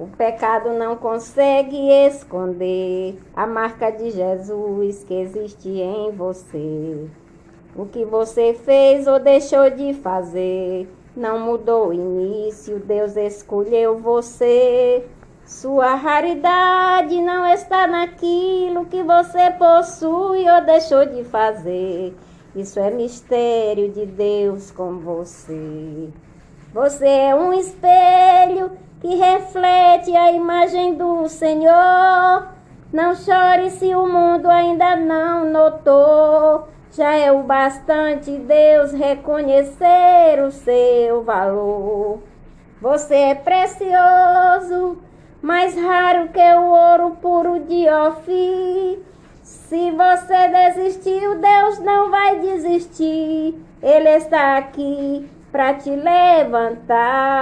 O pecado não consegue esconder a marca de Jesus que existe em você. O que você fez ou deixou de fazer não mudou o início, Deus escolheu você. Sua raridade não está naquilo que você possui ou deixou de fazer. Isso é mistério de Deus com você. Você é um espelho que reflete a imagem do Senhor. Não chore se o mundo ainda não notou. Já é o bastante Deus reconhecer o seu valor. Você é precioso, mais raro que o ouro puro de Ofir. Se você desistiu, Deus não vai desistir. Ele está aqui para te levantar.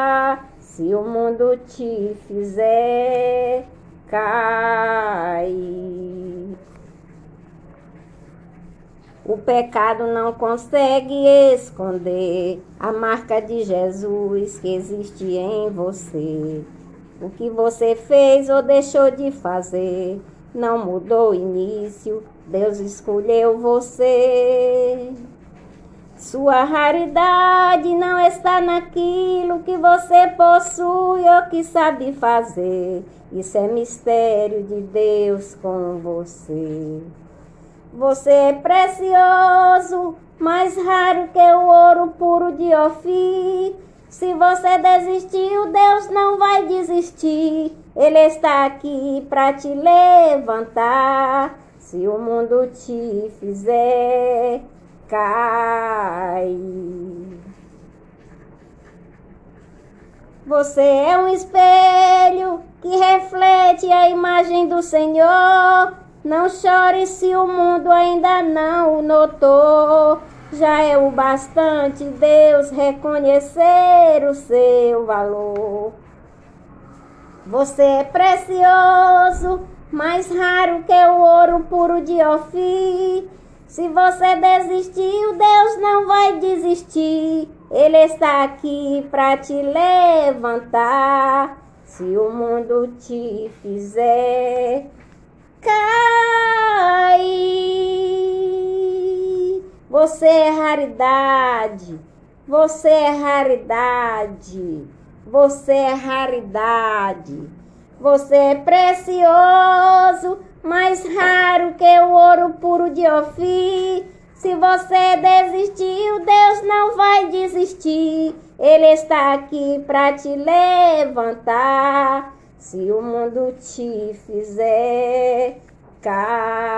Se o mundo te fizer cair. O pecado não consegue esconder a marca de Jesus que existe em você. O que você fez ou deixou de fazer não mudou o início, Deus escolheu você. Sua raridade está naquilo que você possui ou que sabe fazer. Isso é mistério de Deus com você. Você é precioso, mais raro que o ouro puro de Ofir. Se você desistiu, Deus não vai desistir. Ele está aqui para te levantar. Se o mundo te fizer cair. Você é um espelho que reflete a imagem do Senhor. Não chore se o mundo ainda não o notou. Já é o bastante Deus reconhecer o seu valor. Você é precioso, mais raro que o ouro puro de Ofir. Se você desistiu, Deus não vai desistir. Ele está aqui para te levantar. Se o mundo te fizer cair, você é raridade. Você é raridade. Você é raridade. Você é precioso mais raro que o ouro puro de Ofir. Se você desistiu, Deus não vai desistir. Ele está aqui para te levantar. Se o mundo te fizer cair.